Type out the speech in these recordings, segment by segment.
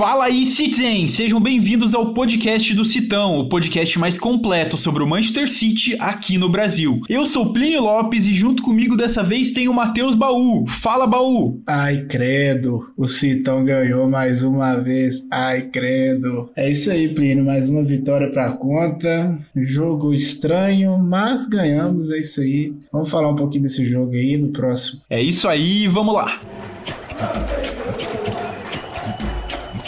Fala aí, Citizen! Sejam bem-vindos ao podcast do Citão, o podcast mais completo sobre o Manchester City aqui no Brasil. Eu sou Plínio Lopes e junto comigo dessa vez tem o Matheus Baú. Fala, Baú! Ai, credo, o Citão ganhou mais uma vez. Ai, credo. É isso aí, Plínio, mais uma vitória pra conta. Jogo estranho, mas ganhamos, é isso aí. Vamos falar um pouquinho desse jogo aí no próximo. É isso aí, vamos lá!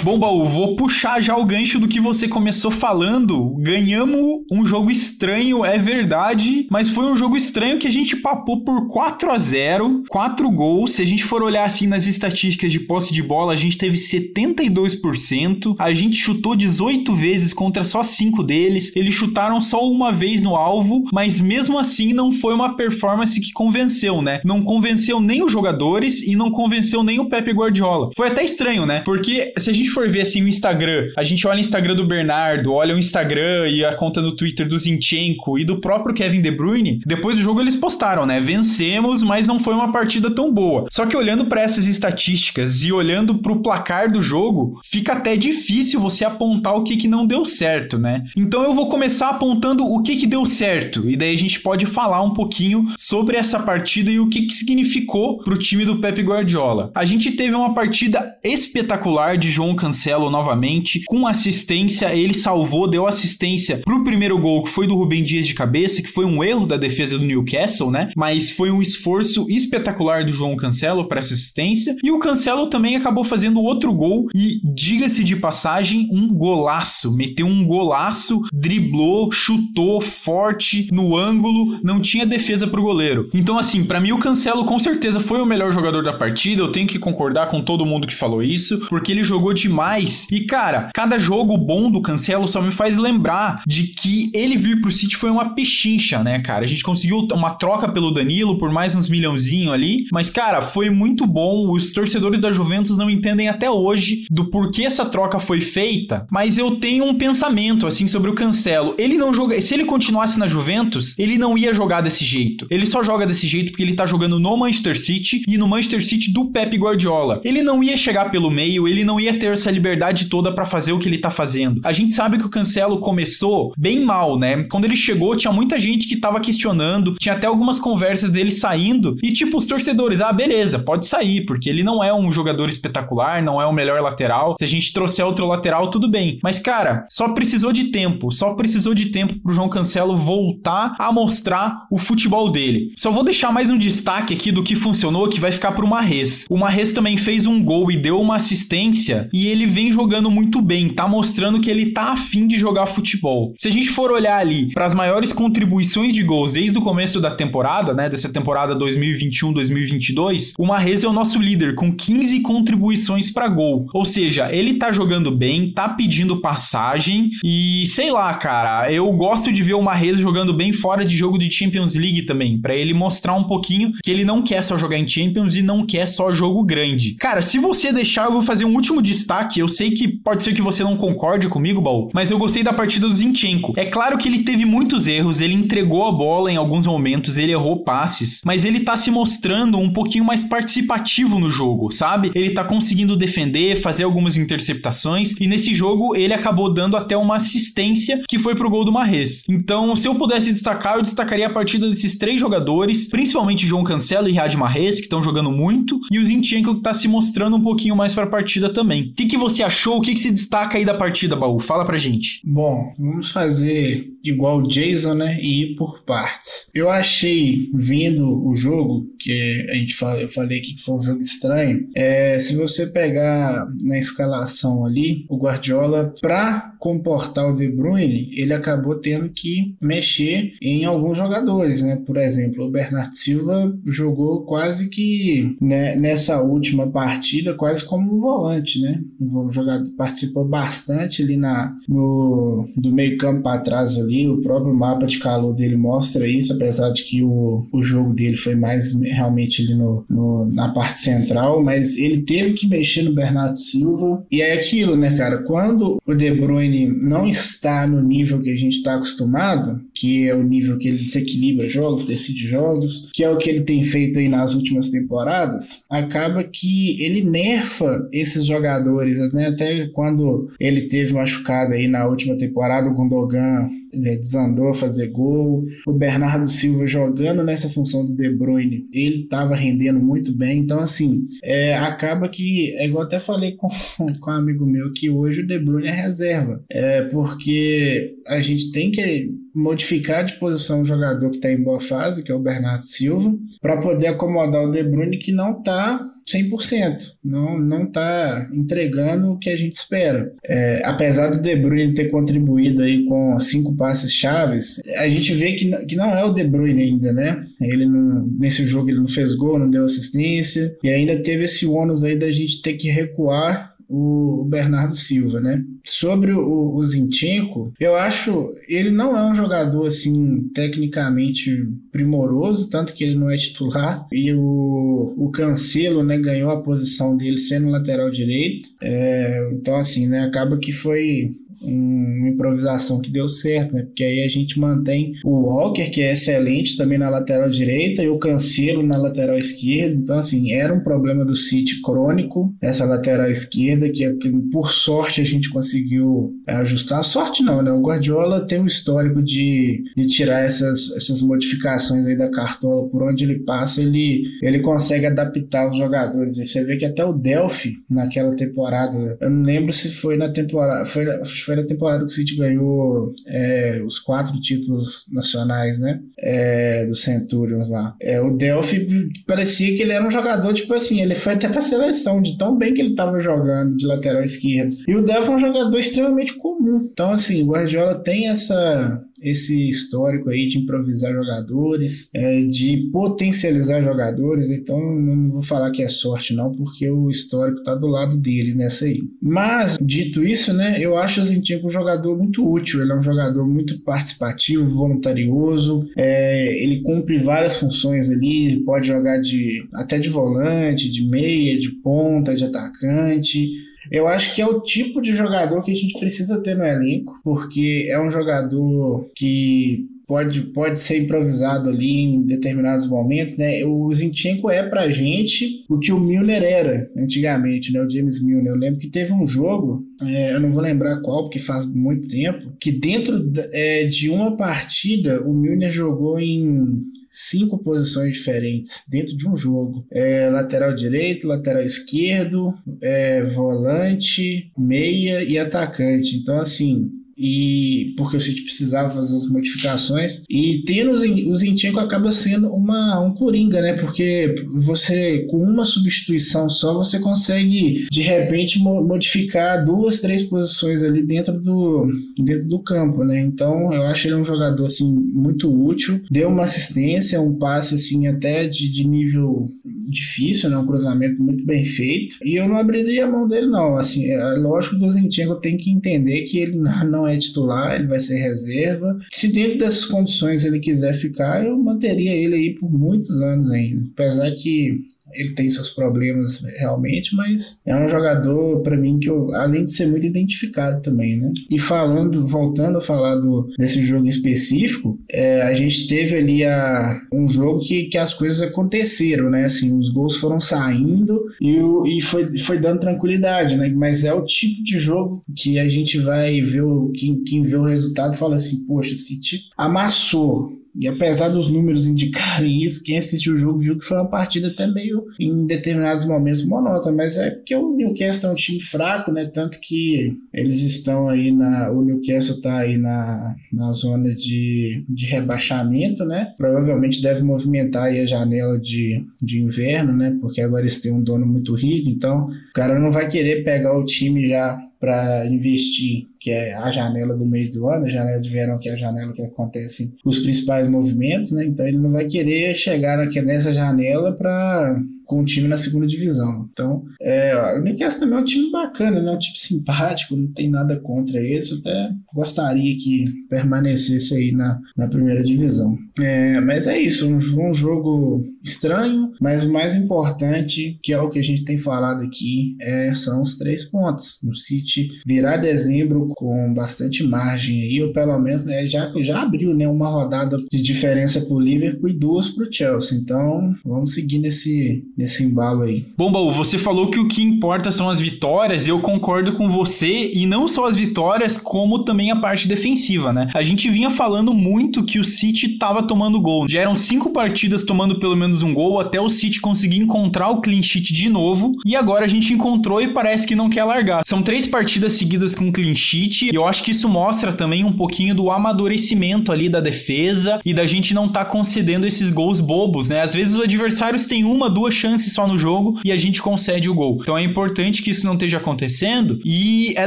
Bom, Baú, vou puxar já o gancho do que você começou falando. Ganhamos um jogo estranho, é verdade, mas foi um jogo estranho que a gente papou por 4 a 0 4 gols. Se a gente for olhar assim nas estatísticas de posse de bola, a gente teve 72%. A gente chutou 18 vezes contra só 5 deles. Eles chutaram só uma vez no alvo, mas mesmo assim não foi uma performance que convenceu, né? Não convenceu nem os jogadores e não convenceu nem o Pepe Guardiola. Foi até estranho, né? Porque se a gente for ver assim o Instagram, a gente olha o Instagram do Bernardo, olha o Instagram e a conta no Twitter do Zinchenko e do próprio Kevin De Bruyne, depois do jogo eles postaram, né? Vencemos, mas não foi uma partida tão boa. Só que olhando para essas estatísticas e olhando para o placar do jogo, fica até difícil você apontar o que, que não deu certo, né? Então eu vou começar apontando o que, que deu certo e daí a gente pode falar um pouquinho sobre essa partida e o que, que significou para o time do Pep Guardiola. A gente teve uma partida espetacular de João Cancelo novamente, com assistência, ele salvou, deu assistência pro primeiro gol, que foi do Rubem Dias de cabeça, que foi um erro da defesa do Newcastle, né? Mas foi um esforço espetacular do João Cancelo para essa assistência. E o Cancelo também acabou fazendo outro gol e, diga-se de passagem, um golaço. Meteu um golaço, driblou, chutou forte no ângulo, não tinha defesa pro goleiro. Então, assim, para mim o Cancelo com certeza foi o melhor jogador da partida. Eu tenho que concordar com todo mundo que falou isso, porque ele jogou de demais. E, cara, cada jogo bom do Cancelo só me faz lembrar de que ele vir pro City foi uma pechincha, né, cara? A gente conseguiu uma troca pelo Danilo por mais uns milhãozinho ali. Mas, cara, foi muito bom. Os torcedores da Juventus não entendem até hoje do porquê essa troca foi feita. Mas eu tenho um pensamento, assim, sobre o Cancelo. Ele não joga. Se ele continuasse na Juventus, ele não ia jogar desse jeito. Ele só joga desse jeito porque ele tá jogando no Manchester City e no Manchester City do Pep Guardiola. Ele não ia chegar pelo meio, ele não ia ter essa liberdade toda para fazer o que ele tá fazendo. A gente sabe que o Cancelo começou bem mal, né? Quando ele chegou, tinha muita gente que tava questionando, tinha até algumas conversas dele saindo, e tipo, os torcedores, ah, beleza, pode sair, porque ele não é um jogador espetacular, não é o melhor lateral. Se a gente trouxer outro lateral, tudo bem. Mas, cara, só precisou de tempo, só precisou de tempo pro João Cancelo voltar a mostrar o futebol dele. Só vou deixar mais um destaque aqui do que funcionou, que vai ficar pro Marres. O Marres também fez um gol e deu uma assistência, e ele vem jogando muito bem, tá mostrando que ele tá afim de jogar futebol. Se a gente for olhar ali para as maiores contribuições de gols desde o começo da temporada, né, dessa temporada 2021-2022, o Mahrez é o nosso líder com 15 contribuições para gol. Ou seja, ele tá jogando bem, tá pedindo passagem e sei lá, cara, eu gosto de ver o Mahrez jogando bem fora de jogo de Champions League também, para ele mostrar um pouquinho que ele não quer só jogar em Champions e não quer só jogo grande. Cara, se você deixar, eu vou fazer um último destaque. Eu sei que pode ser que você não concorde comigo, Baú, mas eu gostei da partida do Zinchenko. É claro que ele teve muitos erros, ele entregou a bola em alguns momentos, ele errou passes, mas ele tá se mostrando um pouquinho mais participativo no jogo, sabe? Ele tá conseguindo defender, fazer algumas interceptações e nesse jogo ele acabou dando até uma assistência que foi pro gol do Marres. Então, se eu pudesse destacar, eu destacaria a partida desses três jogadores, principalmente João Cancelo e Riyad Mahrez, que estão jogando muito, e o Zinchenko que tá se mostrando um pouquinho mais para a partida também. Que, que você achou? O que, que se destaca aí da partida, Baú? Fala pra gente. Bom, vamos fazer igual o Jason, né? E ir por partes. Eu achei, vendo o jogo, que a gente fala, eu falei que foi um jogo estranho, é, se você pegar na escalação ali, o Guardiola, pra comportar o De Bruyne, ele acabou tendo que mexer em alguns jogadores, né? Por exemplo, o Bernardo Silva jogou quase que né, nessa última partida, quase como um volante, né? Um jogador participou bastante ali na, no, do meio campo para trás ali, o próprio mapa de calor dele mostra isso, apesar de que o, o jogo dele foi mais realmente ali no, no, na parte central, mas ele teve que mexer no Bernardo Silva, e é aquilo, né, cara, quando o De Bruyne não está no nível que a gente está acostumado, que é o nível que ele desequilibra jogos, decide jogos, que é o que ele tem feito aí nas últimas temporadas, acaba que ele nerfa esses jogadores, né? Até quando ele teve machucado aí na última temporada, o Gundogan né, desandou a fazer gol. O Bernardo Silva jogando nessa função do De Bruyne, ele estava rendendo muito bem. Então, assim, é, acaba que, é igual até falei com, com um amigo meu, que hoje o De Bruyne é reserva. É porque a gente tem que modificar de posição o jogador que está em boa fase, que é o Bernardo Silva, para poder acomodar o De Bruyne que não está 100%, não não está entregando o que a gente espera. É, apesar do De Bruyne ter contribuído aí com cinco passes chaves, a gente vê que, que não é o De Bruyne ainda, né? Ele não, nesse jogo ele não fez gol, não deu assistência e ainda teve esse ônus aí da gente ter que recuar o Bernardo Silva, né? Sobre o, o Zinchenko, eu acho ele não é um jogador assim tecnicamente primoroso, tanto que ele não é titular e o, o Cancelo, né, ganhou a posição dele sendo lateral direito. É, então assim, né, acaba que foi uma improvisação que deu certo, né? Porque aí a gente mantém o Walker, que é excelente também na lateral direita, e o Cancelo na lateral esquerda. Então, assim, era um problema do City crônico, essa lateral esquerda, que, que por sorte a gente conseguiu ajustar. Sorte não, né? O Guardiola tem um histórico de, de tirar essas, essas modificações aí da cartola, por onde ele passa, ele, ele consegue adaptar os jogadores. Aí você vê que até o Delphi, naquela temporada, eu não lembro se foi na temporada, foi, foi foi na temporada que o City ganhou é, os quatro títulos nacionais, né? É, do Centurions lá. É, o Delphi parecia que ele era um jogador, tipo assim, ele foi até pra seleção, de tão bem que ele tava jogando de lateral esquerdo. E o Delphi é um jogador extremamente comum. Então, assim, o Guardiola tem essa esse histórico aí de improvisar jogadores, é, de potencializar jogadores, então não vou falar que é sorte não, porque o histórico tá do lado dele nessa aí. Mas, dito isso, né, eu acho o Zinchenko um jogador muito útil, ele é um jogador muito participativo, voluntarioso, é, ele cumpre várias funções ali, pode jogar de até de volante, de meia, de ponta, de atacante, eu acho que é o tipo de jogador que a gente precisa ter no elenco, porque é um jogador que pode, pode ser improvisado ali em determinados momentos, né? O Zinchenko é pra gente o que o Milner era antigamente, né? O James Milner. Eu lembro que teve um jogo, é, eu não vou lembrar qual, porque faz muito tempo, que dentro é, de uma partida o Milner jogou em cinco posições diferentes dentro de um jogo. É, lateral direito, lateral esquerdo, é, volante, meia e atacante. Então, assim, e porque o City precisava fazer as modificações e tendo o Zinchenko acaba sendo uma, um coringa, né? Porque você com uma substituição só você consegue de repente modificar duas, três posições ali dentro do, dentro do campo, né? Então eu acho ele um jogador assim muito útil, deu uma assistência, um passe assim até de, de nível difícil, né? Um cruzamento muito bem feito e eu não abriria a mão dele não, assim, é lógico que o Zinchenko tem que entender que ele não é é titular, ele vai ser reserva. Se dentro dessas condições ele quiser ficar, eu manteria ele aí por muitos anos ainda. Apesar que ele tem seus problemas realmente, mas é um jogador para mim que eu, além de ser muito identificado também, né? E falando, voltando a falar do, desse jogo específico, é, a gente teve ali a, um jogo que, que as coisas aconteceram, né? Assim, os gols foram saindo e, e foi, foi dando tranquilidade, né? Mas é o tipo de jogo que a gente vai ver, o, quem, quem vê o resultado fala assim, poxa, City amassou e apesar dos números indicarem isso, quem assistiu o jogo viu que foi uma partida até meio, em determinados momentos, monótona. Mas é porque o Newcastle é um time fraco, né? Tanto que eles estão aí na. O Newcastle está aí na, na zona de, de rebaixamento, né? Provavelmente deve movimentar aí a janela de, de inverno, né? Porque agora eles têm um dono muito rico, então o cara não vai querer pegar o time já para investir, que é a janela do meio do ano, a janela de verão, que é a janela que acontece os principais movimentos, né? Então ele não vai querer chegar nessa janela para com o time na segunda divisão. Então, é, o Newcastle também é um time bacana, né? Um time simpático, não tem nada contra isso. Até gostaria que permanecesse aí na, na primeira divisão. É, mas é isso, um, um jogo estranho, mas o mais importante, que é o que a gente tem falado aqui, é, são os três pontos. O City virar dezembro com bastante margem aí, ou pelo menos né, já, já abriu né, uma rodada de diferença para o Liverpool e duas para o Chelsea. Então vamos seguir nesse, nesse embalo aí. Bom, Baú, você falou que o que importa são as vitórias, eu concordo com você, e não só as vitórias, como também a parte defensiva, né? A gente vinha falando muito que o City estava tomando gol. Já eram cinco partidas tomando pelo menos um gol até o City conseguir encontrar o clean sheet de novo, e agora a gente encontrou e parece que não quer largar. São três partidas seguidas com clean sheet, e eu acho que isso mostra também um pouquinho do amadurecimento ali da defesa e da gente não tá concedendo esses gols bobos, né? Às vezes os adversários têm uma, duas chances só no jogo e a gente concede o gol. Então é importante que isso não esteja acontecendo. E é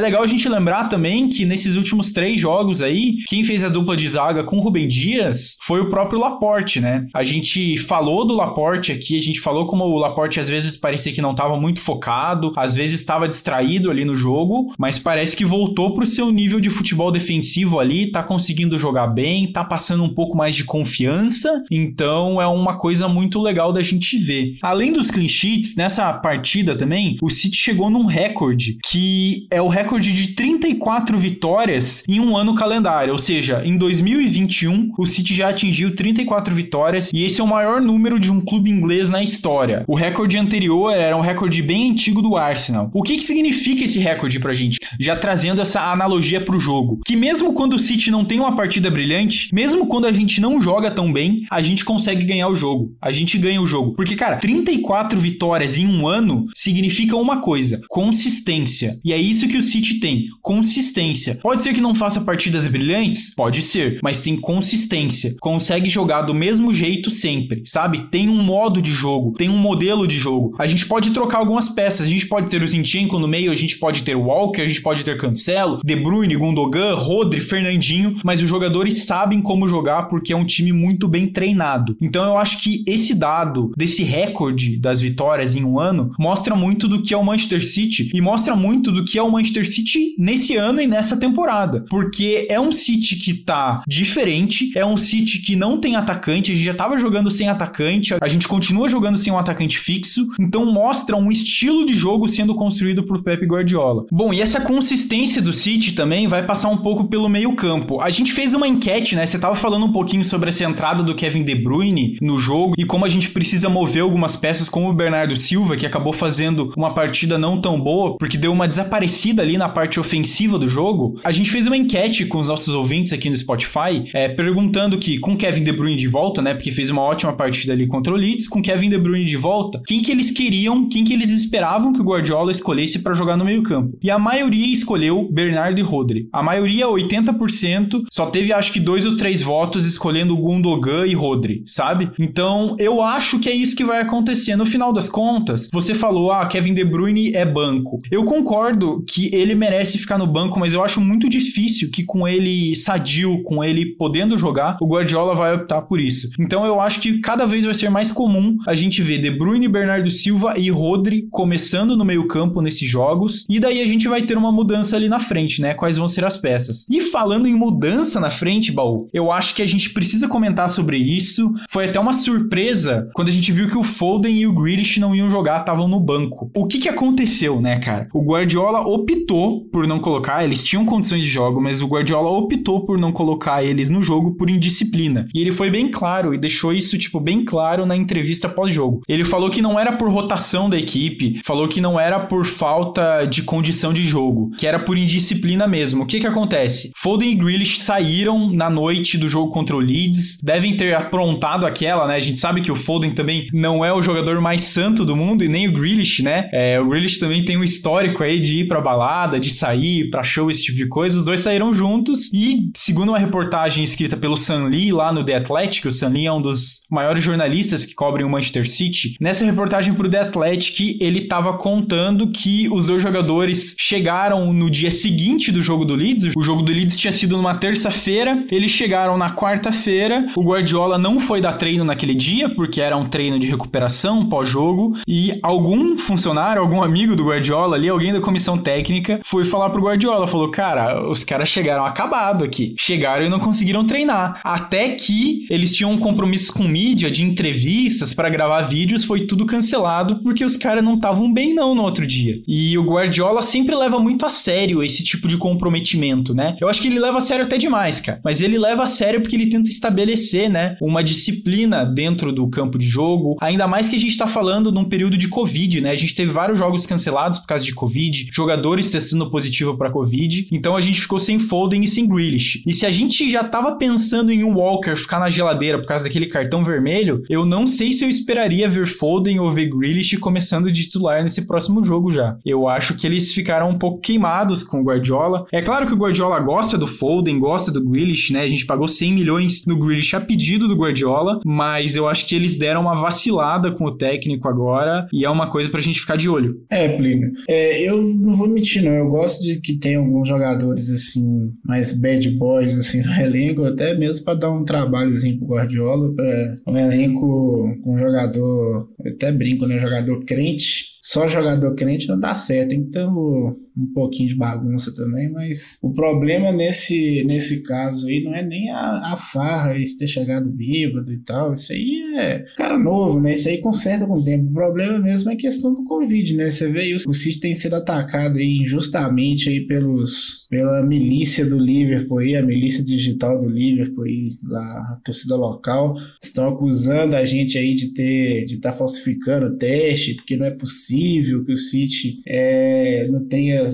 legal a gente lembrar também que nesses últimos três jogos aí, quem fez a dupla de zaga com o Rubem Dias foi o próprio Laporte, né? A gente falou do Laporte aqui, a gente falou como o Laporte às vezes parecia que não estava muito focado, às vezes estava distraído ali no jogo, mas parece que voltou pro seu nível de futebol defensivo ali, tá conseguindo jogar bem, tá passando um pouco mais de confiança, então é uma coisa muito legal da gente ver. Além dos clean sheets, nessa partida também, o City chegou num recorde que é o recorde de 34 vitórias em um ano calendário, ou seja, em 2021 o City já atingiu 34 vitórias e esse é o maior número de um clube inglês na história. O recorde anterior era um recorde bem antigo do Arsenal. O que, que significa esse recorde pra gente? Já trazendo essa analogia pro jogo, que mesmo quando o City não tem uma partida brilhante, mesmo quando a gente não joga tão bem, a gente consegue ganhar o jogo. A gente ganha o jogo. Porque, cara, 34 vitórias em um ano significa uma coisa: consistência. E é isso que o City tem: consistência. Pode ser que não faça partidas brilhantes? Pode ser, mas tem consistência. Consegue jogar do mesmo jeito sempre, sabe? Tem um modo de jogo, tem um modelo de jogo. A gente pode trocar algumas peças. A gente pode ter o Zinchenko no meio, a gente pode ter o Walker, a gente pode ter Cancelo, De Bruyne, Gundogan, Rodri, Fernandinho, mas os jogadores sabem como jogar porque é um time muito bem treinado. Então eu acho que esse dado desse recorde das vitórias em um ano mostra muito do que é o Manchester City e mostra muito do que é o Manchester City nesse ano e nessa temporada, porque é um City que tá diferente, é um City que não tem atacante, a gente já tava jogando sem atacante, a gente continua jogando sem um atacante fixo, então mostra um estilo de jogo sendo construído por Pep Guardiola. Bom, e essa consistência do City também vai passar um pouco pelo meio-campo. A gente fez uma enquete, né? Você tava falando um pouquinho sobre essa entrada do Kevin De Bruyne no jogo e como a gente precisa mover algumas peças, como o Bernardo Silva, que acabou fazendo uma partida não tão boa, porque deu uma desaparecida ali na parte ofensiva do jogo. A gente fez uma enquete com os nossos ouvintes aqui no Spotify, é, perguntando que com Kevin De Bruyne de volta, né? Porque fez uma ótima partida ali contra o Leeds, com Kevin De Bruyne de volta, quem que eles queriam, quem que eles esperavam que o Guardiola escolhesse para jogar no meio-campo. E a maioria escolheu Bernardo e Rodri. A maioria, 80%, só teve acho que dois ou três votos escolhendo Gundogan e Rodri, sabe? Então, eu acho que é isso que vai acontecer. No final das contas, você falou, ah, Kevin De Bruyne é banco. Eu concordo que ele merece ficar no banco, mas eu acho muito difícil que com ele sadio, com ele podendo jogar, o Guardiola vai optar por isso. Então, eu acho que cada vez vai ser mais comum a gente ver De Bruyne, Bernardo Silva e Rodri começando no meio-campo nesses jogos, e daí a gente vai ter uma mudança ali na frente, né? Quais vão ser as peças. E falando em mudança na frente, Baú, eu acho que a gente precisa comentar sobre isso. Foi até uma surpresa quando a gente viu que o Foden e o Grealish não iam jogar, estavam no banco. O que que aconteceu, né, cara? O Guardiola optou por não colocar, eles tinham condições de jogo, mas o Guardiola optou por não colocar eles no jogo por indisciplina. E ele foi bem claro e deixou isso, tipo, bem claro na entrevista pós-jogo. Ele falou que não era por rotação da equipe, falou que não era por falta de condição de jogo, que era por indisciplina mesmo. O que que acontece? Foden e Grealish saíram na noite do jogo contra o Leeds, devem ter aprontado aquela, né? A gente sabe que o Foden também não é o jogador mais santo do mundo e nem o Grealish, né? É, o Grealish também tem um histórico aí de ir pra balada, de sair pra show, esse tipo de coisa. Os dois saíram juntos e, segundo uma reportagem escrita pelo Sam Lee lá no The Athletic, o Sam Lee é um dos maiores jornalistas que cobrem o Manchester City. Nessa reportagem pro The Athletic, ele tava contando que os dois jogadores chegaram no dia seguinte do jogo do Leeds. O jogo do Leeds tinha sido numa terça-feira, eles chegaram na quarta-feira. O Guardiola não foi dar treino naquele dia, porque era um treino de recuperação pós-jogo e algum funcionário, algum amigo do Guardiola ali, alguém da comissão técnica, foi falar pro Guardiola, falou: "Cara, os caras chegaram acabado aqui. Chegaram e não conseguiram treinar. Até que eles tinham um compromisso com mídia de entrevistas para gravar vídeos, foi tudo cancelado porque os caras não estavam bem não no outro dia. E o Guardiola sempre leva muito a sério esse tipo de comprometimento, né? Eu acho que ele leva a sério até demais, cara. Mas ele leva a sério porque ele tenta estabelecer, né, uma disciplina dentro do campo de jogo. Ainda mais que a gente tá falando num período de Covid, né? A gente teve vários jogos cancelados por causa de Covid, jogadores testando positivo para Covid. Então a gente ficou sem Foden e sem Grealish. E se a gente já tava pensando em um Walker ficar na geladeira por causa daquele cartão vermelho, eu não sei se eu esperaria ver Foden ou ver Grealish começando de titular nesse próximo jogo já. Eu acho que eles ficaram um pouco queimados com o Guardiola. É claro que o Guardiola gosta do Foden, gosta do Grealish, né? A gente pagou 100 milhões no Grealish a pedido do Guardiola, mas eu acho que eles deram uma vacilada com o técnico agora e é uma coisa pra gente ficar de olho. É, Plínio. É, eu não vou mentir, não. Eu gosto de que tem alguns jogadores assim, mais bad boys assim no elenco, até mesmo para dar um trabalhozinho pro Guardiola, para um elenco com um jogador, eu até brinco, né? Jogador crente só jogador crente não dá certo, um, um pouquinho de bagunça também, mas o problema nesse, nesse caso aí não é nem a, a farra e ter chegado bêbado e tal, isso aí é cara novo, né? Isso aí conserta com o tempo. O problema mesmo é a questão do Covid, né? Você vê aí, o City tem sido atacado aí injustamente aí pelos, pela milícia do Liverpool aí, a milícia digital do Liverpool aí, lá, a torcida local, estão acusando a gente aí de ter, de estar tá falsificando o teste, porque não é possível possível que o City é, não tenha.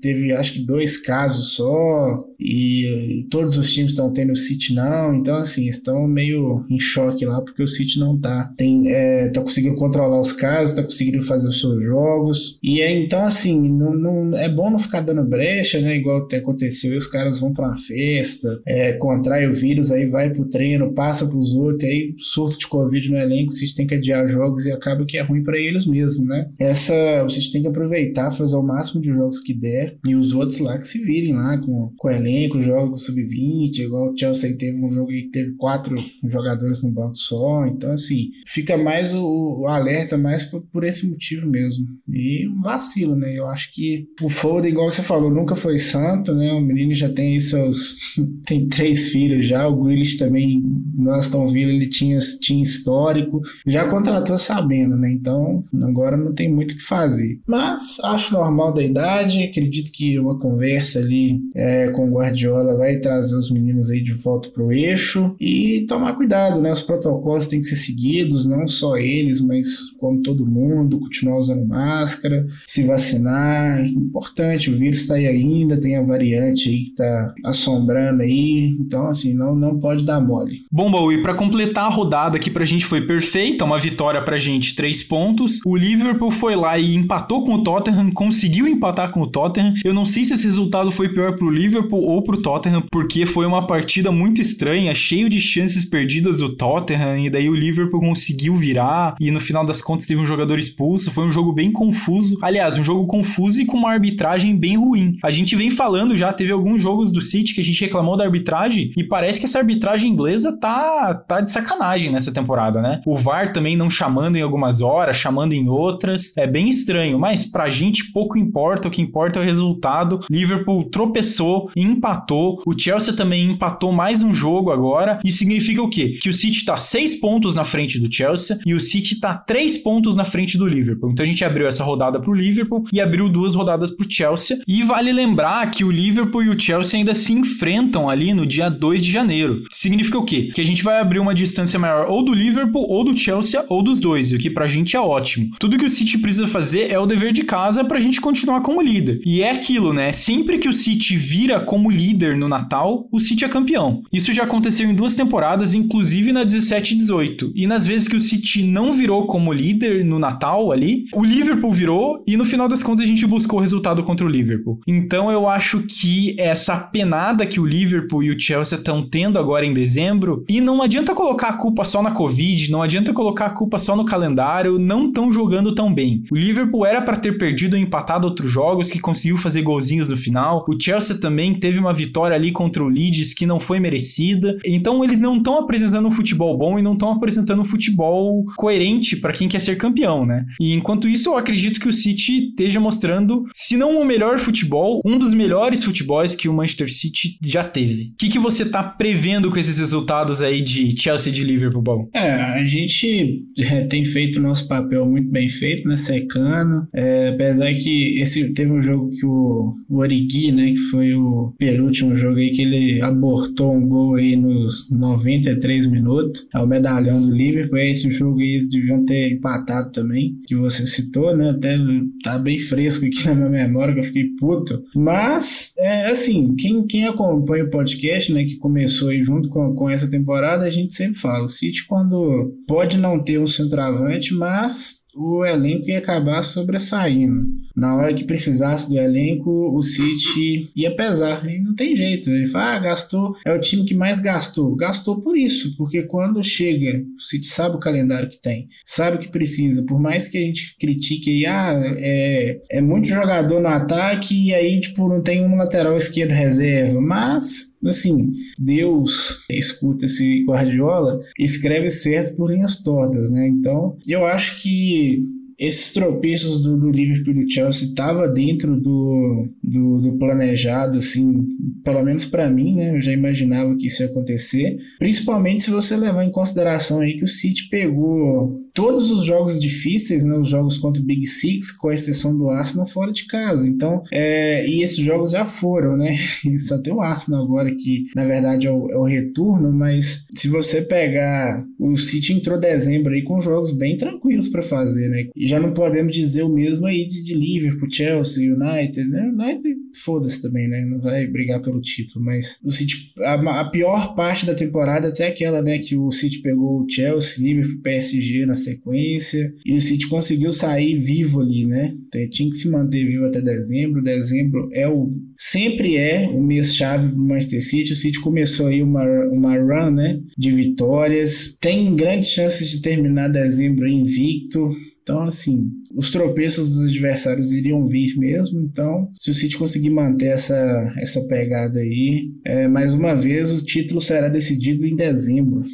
Teve acho que dois casos só, e, e todos os times estão tendo o City não. Então, assim, estão meio em choque lá, porque o City não tá. Tem, é, tá conseguindo controlar os casos, tá conseguindo fazer os seus jogos. E é, então, assim, não, não, é bom não ficar dando brecha, né? Igual até aconteceu, e os caras vão pra uma festa, é, contrai o vírus, aí vai pro treino, passa pros outros, aí surto de Covid no elenco, o City tem que adiar jogos e acaba que é ruim para eles mesmo, né? essa vocês têm que aproveitar, fazer o máximo de jogos que der e os outros lá que se virem lá com, com o elenco, jogos sub-20, igual o Chelsea teve um jogo que teve quatro jogadores no banco só, então assim, fica mais o, o alerta mais por, por, esse motivo mesmo. E um vacilo, né? Eu acho que o Foden, igual você falou, nunca foi santo, né? O menino já tem aí seus tem três filhos já, o Grealish também no Aston Villa ele tinha, tinha histórico, já contratou sabendo, né? Então, agora não tem muito o que fazer. Mas acho normal da idade, acredito que uma conversa ali é, com o Guardiola vai trazer os meninos aí de volta pro eixo e tomar cuidado, né? Os protocolos têm que ser seguidos, não só eles, mas como todo mundo, continuar usando máscara, se vacinar, importante, o vírus está aí ainda, tem a variante aí que tá assombrando aí, então assim, não, não pode dar mole. Bom, Baú, para completar a rodada aqui pra gente foi perfeita, uma vitória pra gente, três pontos, o Liverpool foi lá e empatou com o Tottenham, conseguiu empatar com o Tottenham. Eu não sei se esse resultado foi pior pro Liverpool ou pro Tottenham, porque foi uma partida muito estranha, cheio de chances perdidas do Tottenham, e daí o Liverpool conseguiu virar, e no final das contas teve um jogador expulso. Foi um jogo bem confuso. Aliás, um jogo confuso e com uma arbitragem bem ruim. A gente vem falando já, teve alguns jogos do City que a gente reclamou da arbitragem, e parece que essa arbitragem inglesa tá, tá de sacanagem nessa temporada, né? O VAR também não chamando em algumas horas, chamando em outras. É bem estranho, mas pra gente pouco importa, o que importa é o resultado. Liverpool tropeçou, empatou, o Chelsea também empatou mais um jogo agora, e significa o quê? Que o City tá seis pontos na frente do Chelsea e o City tá três pontos na frente do Liverpool. Então a gente abriu essa rodada pro Liverpool e abriu duas rodadas pro Chelsea. E vale lembrar que o Liverpool e o Chelsea ainda se enfrentam ali no dia 2 de janeiro. Significa o quê? Que a gente vai abrir uma distância maior ou do Liverpool, ou do Chelsea, ou dos dois, o que pra gente é ótimo. Tudo que o City precisa fazer é o dever de casa para a gente continuar como líder. E é aquilo, né? Sempre que o City vira como líder no Natal, o City é campeão. Isso já aconteceu em duas temporadas, inclusive na 17 e 18. E nas vezes que o City não virou como líder no Natal ali, o Liverpool virou e no final das contas a gente buscou o resultado contra o Liverpool. Então eu acho que essa penada que o Liverpool e o Chelsea estão tendo agora em dezembro, e não adianta colocar a culpa só na Covid, não adianta colocar a culpa só no calendário, não estão jogando tão bem. O Liverpool era para ter perdido ou empatado outros jogos, que conseguiu fazer golzinhos no final. O Chelsea também teve uma vitória ali contra o Leeds que não foi merecida. Então eles não estão apresentando um futebol bom e não estão apresentando um futebol coerente para quem quer ser campeão, né? E enquanto isso, eu acredito que o City esteja mostrando, se não o melhor futebol, um dos melhores futebols que o Manchester City já teve. O que, que você tá prevendo com esses resultados aí de Chelsea e de Liverpool, bom? É, a gente é, tem feito o nosso papel muito bem feito, né? Secando. É, apesar que esse teve um jogo que o, o Origui, né? Que foi o penúltimo jogo aí que ele abortou um gol aí nos 93 minutos. É o medalhão do Liverpool. É esse jogo aí eles deviam ter empatado também, que você citou, né? Até tá bem fresco aqui na minha memória que eu fiquei puto. Mas, é assim, quem, quem acompanha o podcast, né? Que começou aí junto com, com essa temporada, a gente sempre fala. O City, quando pode não ter um centroavante, mas o elenco ia acabar sobressaindo. Na hora que precisasse do elenco, o City ia pesar. E não tem jeito. Ele fala, ah, gastou, é o time que mais gastou. Gastou por isso, porque quando chega, o City sabe o calendário que tem, sabe o que precisa. Por mais que a gente critique aí, ah, é, é muito jogador no ataque e aí, tipo, não tem um lateral esquerdo reserva. Mas assim, Deus escuta esse Guardiola, escreve certo por linhas tortas, né? Então, eu acho que esses tropeços do, do Liverpool e do Chelsea estava dentro do, do, do, planejado, assim, pelo menos para mim, né? Eu já imaginava que isso ia acontecer. Principalmente se você levar em consideração aí que o City pegou todos os jogos difíceis, né? Os jogos contra o Big Six, com exceção do Arsenal, fora de casa. Então, é, e esses jogos já foram, né? Só tem o Arsenal agora que, na verdade, é o, é o retorno, mas se você pegar o City entrou dezembro aí com jogos bem tranquilos para fazer, né? E já não podemos dizer o mesmo aí de, de Liverpool, Chelsea, United, né? United, foda-se também, né? Não vai brigar pelo título, mas o City, a, a, pior parte da temporada até aquela, né, que o City pegou o Chelsea, Liverpool, PSG na sequência, e o City conseguiu sair vivo ali, né? Então, tinha que se manter vivo até dezembro. Dezembro é o sempre é o mês chave do Manchester City. O City começou aí uma, uma run, né, de vitórias. Tem grandes chances de terminar dezembro invicto. Então, assim, os tropeços dos adversários iriam vir mesmo. Então, se o City conseguir manter essa, essa pegada aí, é, mais uma vez o título será decidido em dezembro.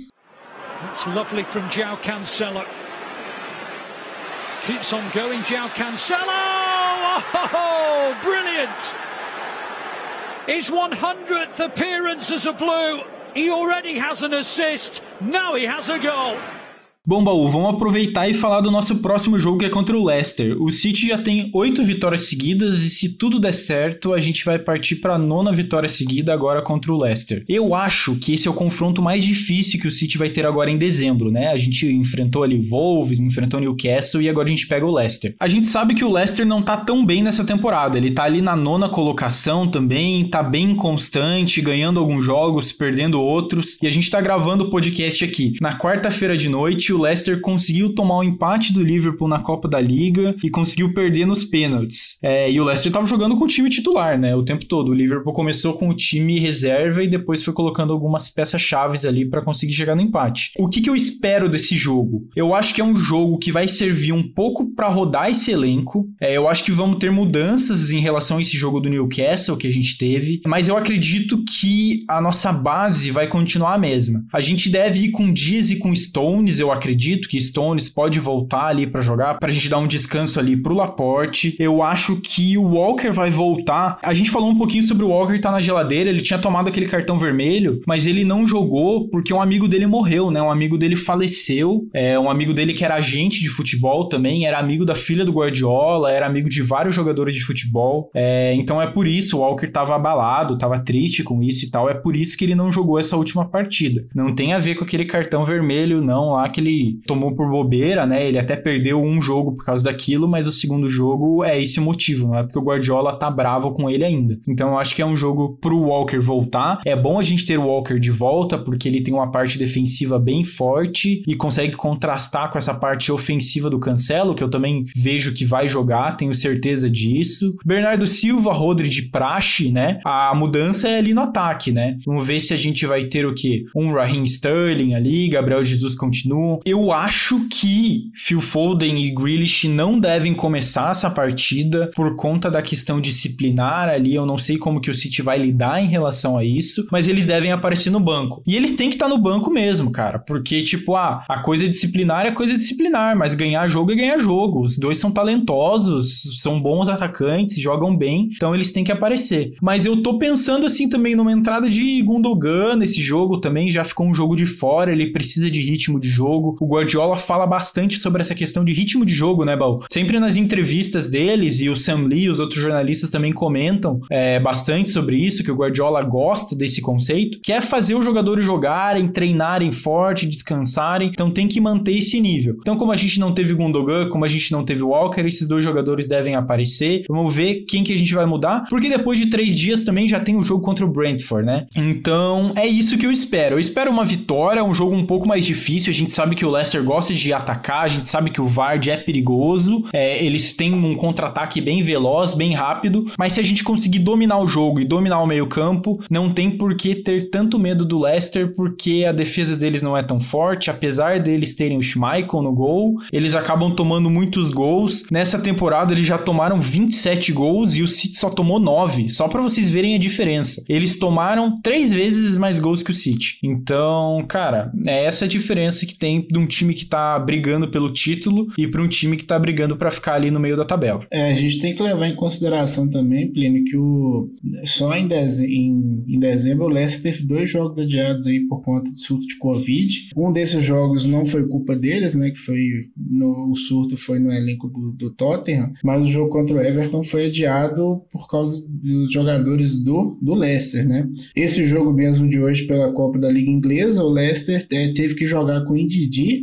It's lovely from Cancelo. Keeps on going, João Cancelo! Oh, brilliant! His 100th appearance as a Blue. He already has an assist. Now he has a goal. Bom, Baú, vamos aproveitar e falar do nosso próximo jogo que é contra o Leicester. O City já tem oito vitórias seguidas e se tudo der certo, a gente vai partir para a nona vitória seguida agora contra o Leicester. Eu acho que esse é o confronto mais difícil que o City vai ter agora em dezembro, né? A gente enfrentou ali Wolves, enfrentou Newcastle e agora a gente pega o Leicester. A gente sabe que o Leicester não tá tão bem nessa temporada. Ele tá ali na nona colocação também, tá bem constante, ganhando alguns jogos, perdendo outros. E a gente tá gravando o podcast aqui na quarta-feira de noite o Leicester conseguiu tomar o um empate do Liverpool na Copa da Liga e conseguiu perder nos pênaltis. É, e o Leicester estava jogando com o time titular, né? O tempo todo. O Liverpool começou com o time reserva e depois foi colocando algumas peças chaves ali para conseguir chegar no empate. O que, que eu espero desse jogo? Eu acho que é um jogo que vai servir um pouco para rodar esse elenco. É, eu acho que vamos ter mudanças em relação a esse jogo do Newcastle que a gente teve, mas eu acredito que a nossa base vai continuar a mesma. A gente deve ir com Dias e com Stones, eu acredito acredito que Stones pode voltar ali para jogar, pra gente dar um descanso ali pro Laporte. Eu acho que o Walker vai voltar. A gente falou um pouquinho sobre o Walker tá na geladeira, ele tinha tomado aquele cartão vermelho, mas ele não jogou porque um amigo dele morreu, né? Um amigo dele faleceu, é um amigo dele que era agente de futebol também, era amigo da filha do Guardiola, era amigo de vários jogadores de futebol. É, então é por isso o Walker tava abalado, tava triste com isso e tal. É por isso que ele não jogou essa última partida. Não tem a ver com aquele cartão vermelho, não, lá que ele tomou por bobeira, né? Ele até perdeu um jogo por causa daquilo, mas o segundo jogo é esse o motivo, não é porque o Guardiola tá bravo com ele ainda. Então eu acho que é um jogo pro Walker voltar. É bom a gente ter o Walker de volta, porque ele tem uma parte defensiva bem forte e consegue contrastar com essa parte ofensiva do Cancelo, que eu também vejo que vai jogar, tenho certeza disso. Bernardo Silva, Rodri de praxe, né? A mudança é ali no ataque, né? Vamos ver se a gente vai ter o quê? Um Raheem Sterling ali, Gabriel Jesus continua, eu acho que Phil Foden e Grealish não devem começar essa partida por conta da questão disciplinar ali. Eu não sei como que o City vai lidar em relação a isso, mas eles devem aparecer no banco. E eles têm que estar no banco mesmo, cara, porque tipo, ah, a coisa disciplinar é coisa disciplinar, mas ganhar jogo é ganhar jogo. Os dois são talentosos, são bons atacantes, jogam bem, então eles têm que aparecer. Mas eu tô pensando assim também numa entrada de Gundogan nesse jogo também, já ficou um jogo de fora, ele precisa de ritmo de jogo. O Guardiola fala bastante sobre essa questão de ritmo de jogo, né, Baú? Sempre nas entrevistas deles e o Sam Lee, os outros jornalistas também comentam é, bastante sobre isso, que o Guardiola gosta desse conceito, que é fazer os jogadores jogarem, treinarem forte, descansarem, então tem que manter esse nível. Então, como a gente não teve Gundogan, como a gente não teve Walker, esses dois jogadores devem aparecer. Vamos ver quem que a gente vai mudar, porque depois de três dias também já tem o jogo contra o Brentford, né? Então, é isso que eu espero. Eu espero uma vitória, um jogo um pouco mais difícil. A gente sabe que o Leicester gosta de atacar, a gente sabe que o Vard é perigoso, é, eles têm um contra-ataque bem veloz, bem rápido, mas se a gente conseguir dominar o jogo e dominar o meio-campo, não tem por que ter tanto medo do Leicester, porque a defesa deles não é tão forte, apesar deles terem o Schmeichel no gol, eles acabam tomando muitos gols. Nessa temporada eles já tomaram 27 gols e o City só tomou 9, só para vocês verem a diferença. Eles tomaram três vezes mais gols que o City. Então, cara, é essa a diferença que tem de um time que tá brigando pelo título e para um time que tá brigando para ficar ali no meio da tabela. É, a gente tem que levar em consideração também, Plínio, que o só em, deze... em... em dezembro o Leicester teve dois jogos adiados aí por conta de surto de Covid. Um desses jogos não foi culpa deles, né? Que foi no... o surto foi no elenco do, do Tottenham, mas o jogo contra o Everton foi adiado por causa dos jogadores do, do Leicester, né? Esse jogo mesmo de hoje pela Copa da Liga Inglesa, o Leicester teve que jogar com o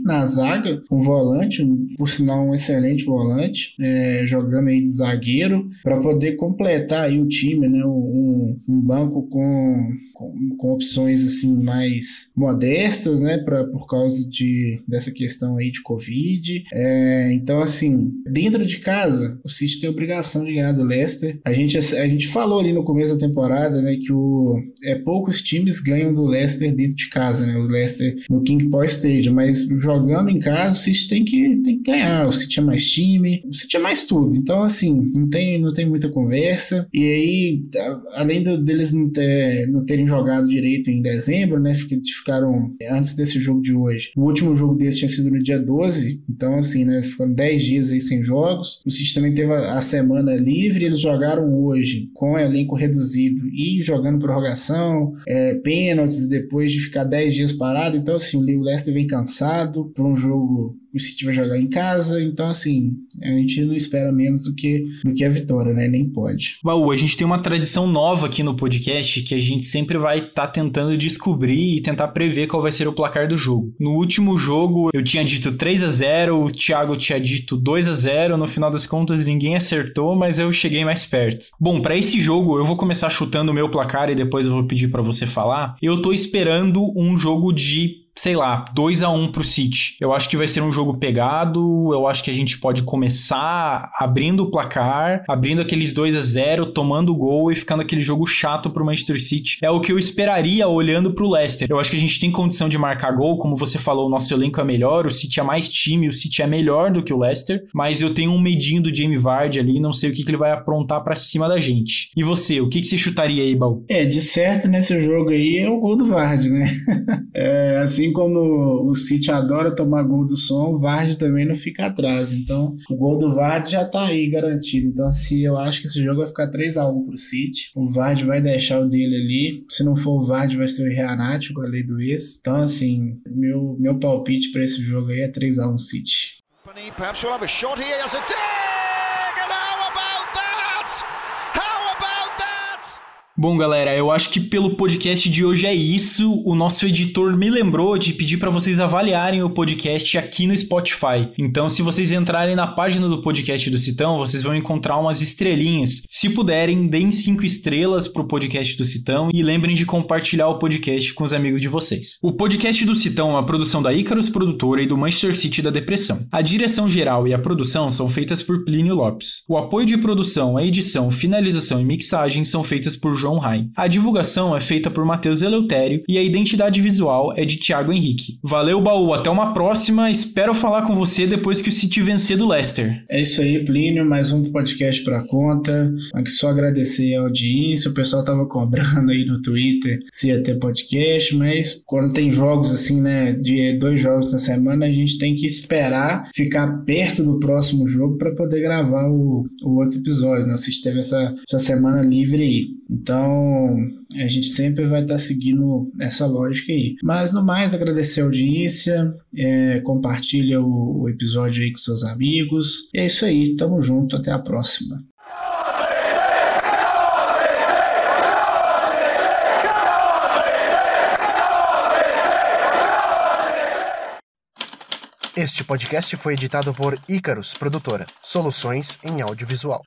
Na zaga, um volante, por sinal um excelente volante, é, jogando aí de zagueiro, para poder completar aí o time, né? Um, um banco com com, com opções assim mais modestas, né, pra, por causa de, dessa questão aí de Covid. É, então, assim, dentro de casa, o City tem a obrigação de ganhar do Leicester. A gente, a gente falou ali no começo da temporada, né, que o, é, poucos times ganham do Leicester dentro de casa, né, o Leicester no King Power Stadium, mas jogando em casa, o City tem que, tem que ganhar. O City é mais time, o City é mais tudo. Então, assim, não tem, não tem muita conversa. E aí, além do, deles não, ter, não terem jogado direito em dezembro, né? Ficaram antes desse jogo de hoje. O último jogo desse tinha sido no dia 12, então assim, né? Ficaram 10 dias aí sem jogos. O City também teve a semana livre, eles jogaram hoje com elenco reduzido e jogando prorrogação, é, pênaltis depois de ficar 10 dias parado. Então, assim, o Leicester vem cansado por um jogo o City vai jogar em casa, então assim, a gente não espera menos do que, do que a vitória, né? Nem pode. Baú, a gente tem uma tradição nova aqui no podcast que a gente sempre vai estar tá tentando descobrir e tentar prever qual vai ser o placar do jogo. No último jogo, eu tinha dito 3 a 0 o Thiago tinha dito 2 a 0 no final das contas ninguém acertou, mas eu cheguei mais perto. Bom, para esse jogo, eu vou começar chutando o meu placar e depois eu vou pedir para você falar. Eu tô esperando um jogo de sei lá, 2 a 1 um pro City. Eu acho que vai ser um jogo pegado, eu acho que a gente pode começar abrindo o placar, abrindo aqueles 2 a 0, tomando o gol e ficando aquele jogo chato pro Manchester City. É o que eu esperaria olhando pro Leicester. Eu acho que a gente tem condição de marcar gol, como você falou, o nosso elenco é melhor, o City é mais time, o City é melhor do que o Leicester, mas eu tenho um medinho do Jamie Vardy ali, não sei o que, que ele vai aprontar para cima da gente. E você, o que, que você chutaria aí, Baú? É, de certo nesse jogo aí é o gol do Vardy, né? é, assim como o City adora tomar gol do som, o Vard também não fica atrás. Então, o gol do Vard já tá aí garantido. Então, assim, eu acho que esse jogo vai ficar 3 a 1 pro City. O Vard vai deixar o dele ali. Se não for o Vard, vai ser o Reanati, com a lei do ex. Então, assim, meu, meu palpite para esse jogo aí é 3 a 1 City. Perhaps we'll have a shot here. Yes, it Bom, galera, eu acho que pelo podcast de hoje é isso. O nosso editor me lembrou de pedir para vocês avaliarem o podcast aqui no Spotify. Então, se vocês entrarem na página do podcast do Citão, vocês vão encontrar umas estrelinhas. Se puderem, deem cinco estrelas pro podcast do Citão e lembrem de compartilhar o podcast com os amigos de vocês. O podcast do Citão é uma produção da Icarus Produtora e do Manchester City da Depressão. A direção geral e a produção são feitas por Plínio Lopes. O apoio de produção, a edição, finalização e mixagem são feitas por João Trondheim. A divulgação é feita por Matheus Eleutério e a identidade visual é de Thiago Henrique. Valeu, baú, até uma próxima. Espero falar com você depois que o City vencer do Leicester. É isso aí, Plínio, mais um podcast pra conta. Aqui só agradecer a audiência. O pessoal tava cobrando aí no Twitter se ia ter podcast, mas quando tem jogos assim, né, de dois jogos na semana, a gente tem que esperar ficar perto do próximo jogo para poder gravar o, o outro episódio. Né? Vocês teve essa, essa semana livre aí. Então, a gente sempre vai estar tá seguindo essa lógica aí. Mas no mais, agradecer a audiência, é, compartilha o, o episódio aí com seus amigos. E é isso aí, tamo junto, até a próxima. Este podcast foi editado por Icarus Produtora, soluções em audiovisual.